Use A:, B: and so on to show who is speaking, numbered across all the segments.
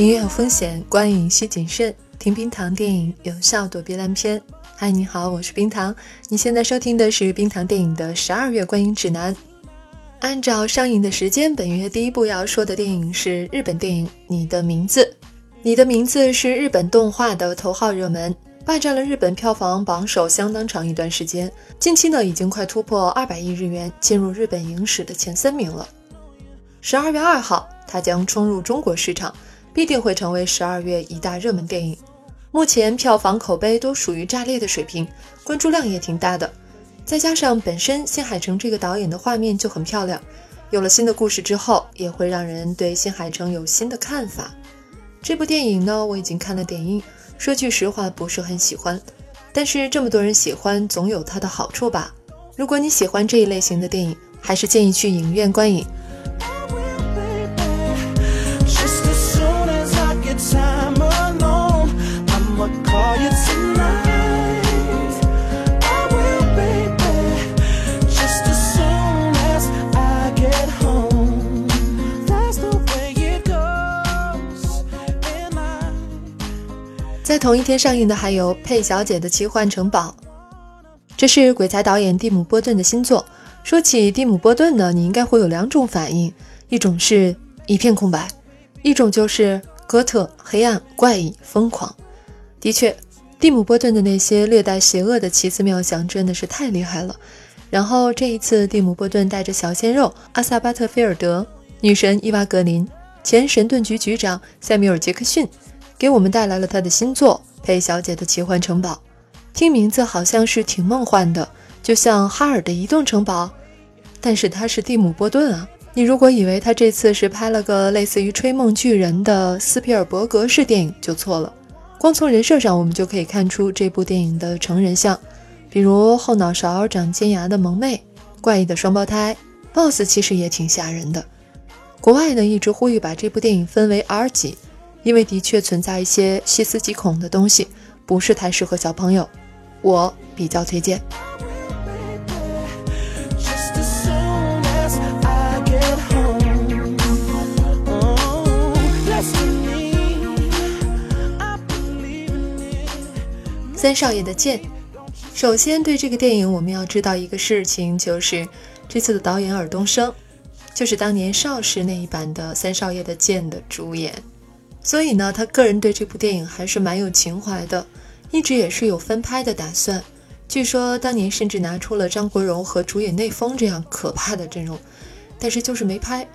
A: 音乐有风险，观影需谨慎。听冰糖电影，有效躲避烂片。嗨，你好，我是冰糖。你现在收听的是冰糖电影的十二月观影指南。按照上映的时间，本月第一部要说的电影是日本电影《你的名字》。《你的名字》是日本动画的头号热门，霸占了日本票房榜首相当长一段时间。近期呢，已经快突破二百亿日元，进入日本影史的前三名了。十二月二号，它将冲入中国市场。必定会成为十二月一大热门电影。目前票房口碑都属于炸裂的水平，关注量也挺大的。再加上本身新海诚这个导演的画面就很漂亮，有了新的故事之后，也会让人对新海诚有新的看法。这部电影呢，我已经看了点映，说句实话不是很喜欢。但是这么多人喜欢，总有它的好处吧。如果你喜欢这一类型的电影，还是建议去影院观影。在同一天上映的还有《佩小姐的奇幻城堡》，这是鬼才导演蒂姆·波顿的新作。说起蒂姆·波顿呢，你应该会有两种反应：一种是一片空白，一种就是哥特、黑暗、怪异、疯狂。的确，蒂姆·波顿的那些略带邪恶的奇思妙想真的是太厉害了。然后这一次，蒂姆·波顿带着小鲜肉阿萨巴特·菲尔德、女神伊娃·格林、前神盾局局长塞缪尔·杰克逊。给我们带来了他的新作《佩小姐的奇幻城堡》，听名字好像是挺梦幻的，就像哈尔的移动城堡。但是他是蒂姆·波顿啊，你如果以为他这次是拍了个类似于《吹梦巨人》的斯皮尔伯格式电影，就错了。光从人设上，我们就可以看出这部电影的成人像，比如后脑勺长尖牙的萌妹、怪异的双胞胎，BOSS 其实也挺吓人的。国外呢一直呼吁把这部电影分为 R 级。因为的确存在一些细思极恐的东西，不是太适合小朋友，我比较推荐。三少爷的剑，首先对这个电影我们要知道一个事情，就是这次的导演尔冬升，就是当年邵氏那一版的三少爷的剑的主演。所以呢，他个人对这部电影还是蛮有情怀的，一直也是有翻拍的打算。据说当年甚至拿出了张国荣和主演内丰这样可怕的阵容，但是就是没拍。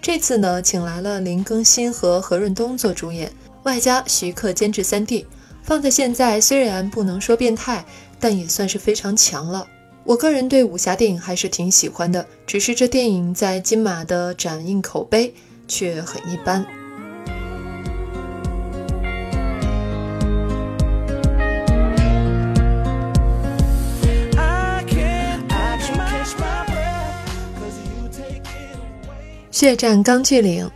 A: 这次呢，请来了林更新和何润东做主演，外加徐克监制三 D。放在现在，虽然不能说变态，但也算是非常强了。我个人对武侠电影还是挺喜欢的，只是这电影在金马的展映口碑却很一般。血战钢锯岭，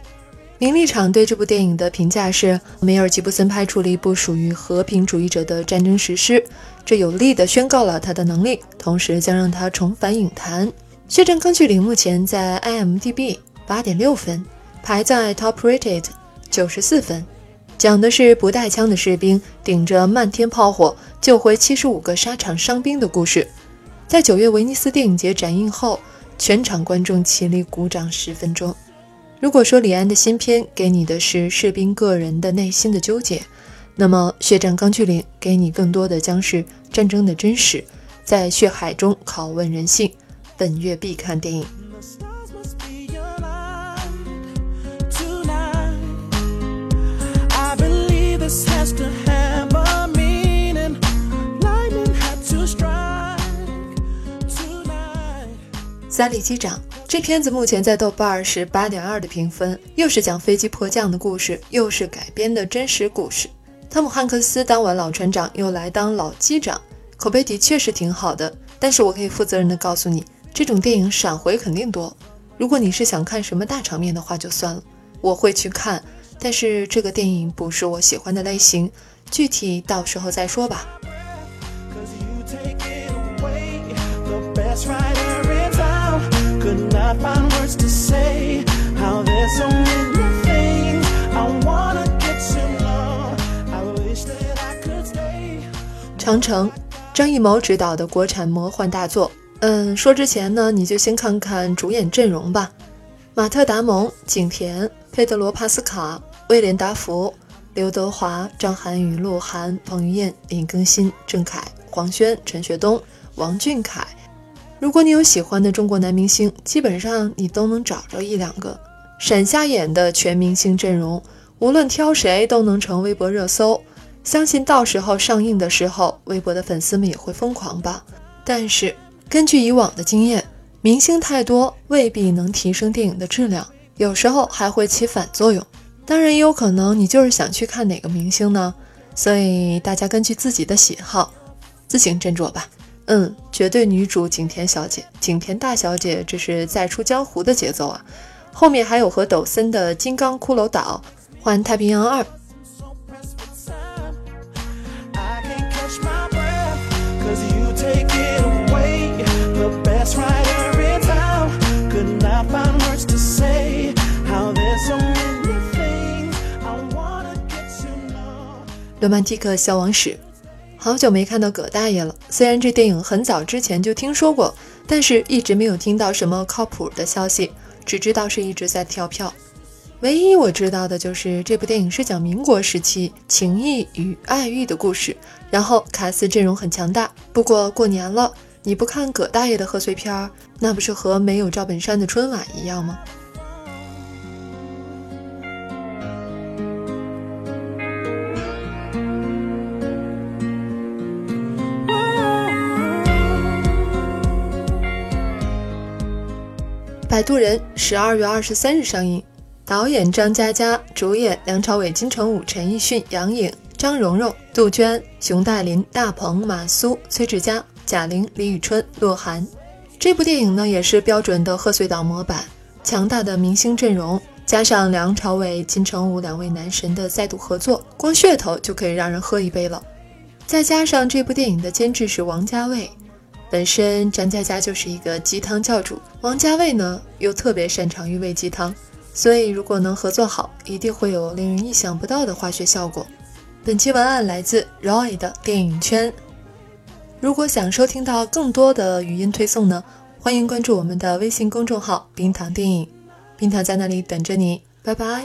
A: 名利场对这部电影的评价是：梅尔吉布森拍出了一部属于和平主义者的战争史诗，这有力地宣告了他的能力，同时将让他重返影坛。血战钢锯岭目前在 IMDB 八点六分，排在 Top Rated 九十四分，讲的是不带枪的士兵顶着漫天炮火救回七十五个沙场伤兵的故事。在九月威尼斯电影节展映后。全场观众起立鼓掌十分钟。如果说李安的新片给你的是士兵个人的内心的纠结，那么《血战钢锯岭》给你更多的将是战争的真实，在血海中拷问人性。本月必看电影。三里机长这片子目前在豆瓣是八点二的评分，又是讲飞机迫降的故事，又是改编的真实故事。汤姆汉克斯当完老船长，又来当老机长，口碑的确是挺好的。但是我可以负责任的告诉你，这种电影闪回肯定多。如果你是想看什么大场面的话，就算了，我会去看。但是这个电影不是我喜欢的类型，具体到时候再说吧。i've found words to say how there's so many things i wanna get to know i wish that i could stay 长城张艺谋执导的国产魔幻大作嗯说之前呢你就先看看主演阵容吧马特达蒙景甜佩德罗帕斯卡威廉达福刘德华张涵予鹿晗彭于晏林更新郑恺黄轩陈学冬王俊凯如果你有喜欢的中国男明星，基本上你都能找着一两个。闪瞎眼的全明星阵容，无论挑谁都能成微博热搜。相信到时候上映的时候，微博的粉丝们也会疯狂吧。但是根据以往的经验，明星太多未必能提升电影的质量，有时候还会起反作用。当然也有可能你就是想去看哪个明星呢？所以大家根据自己的喜好自行斟酌吧。嗯，绝对女主景甜小姐，景甜大小姐，这是再出江湖的节奏啊！后面还有和抖森的《金刚骷髅岛》《环太平洋二》。罗曼蒂克消亡史。好久没看到葛大爷了。虽然这电影很早之前就听说过，但是一直没有听到什么靠谱的消息，只知道是一直在跳票。唯一我知道的就是这部电影是讲民国时期情义与爱欲的故事，然后卡斯阵容很强大。不过过年了，你不看葛大爷的贺岁片，那不是和没有赵本山的春晚一样吗？摆渡人十二月二十三日上映，导演张嘉佳，主演梁朝伟、金城武、陈奕迅、杨颖、张荣荣、杜鹃、熊黛林、大鹏、马苏、崔志佳、贾玲、李宇春、鹿晗。这部电影呢，也是标准的贺岁档模板，强大的明星阵容，加上梁朝伟、金城武两位男神的再度合作，光噱头就可以让人喝一杯了。再加上这部电影的监制是王家卫。本身张嘉佳就是一个鸡汤教主，王家卫呢又特别擅长于喂鸡汤，所以如果能合作好，一定会有令人意想不到的化学效果。本期文案来自 Roy 的电影圈。如果想收听到更多的语音推送呢，欢迎关注我们的微信公众号“冰糖电影”，冰糖在那里等着你，拜拜。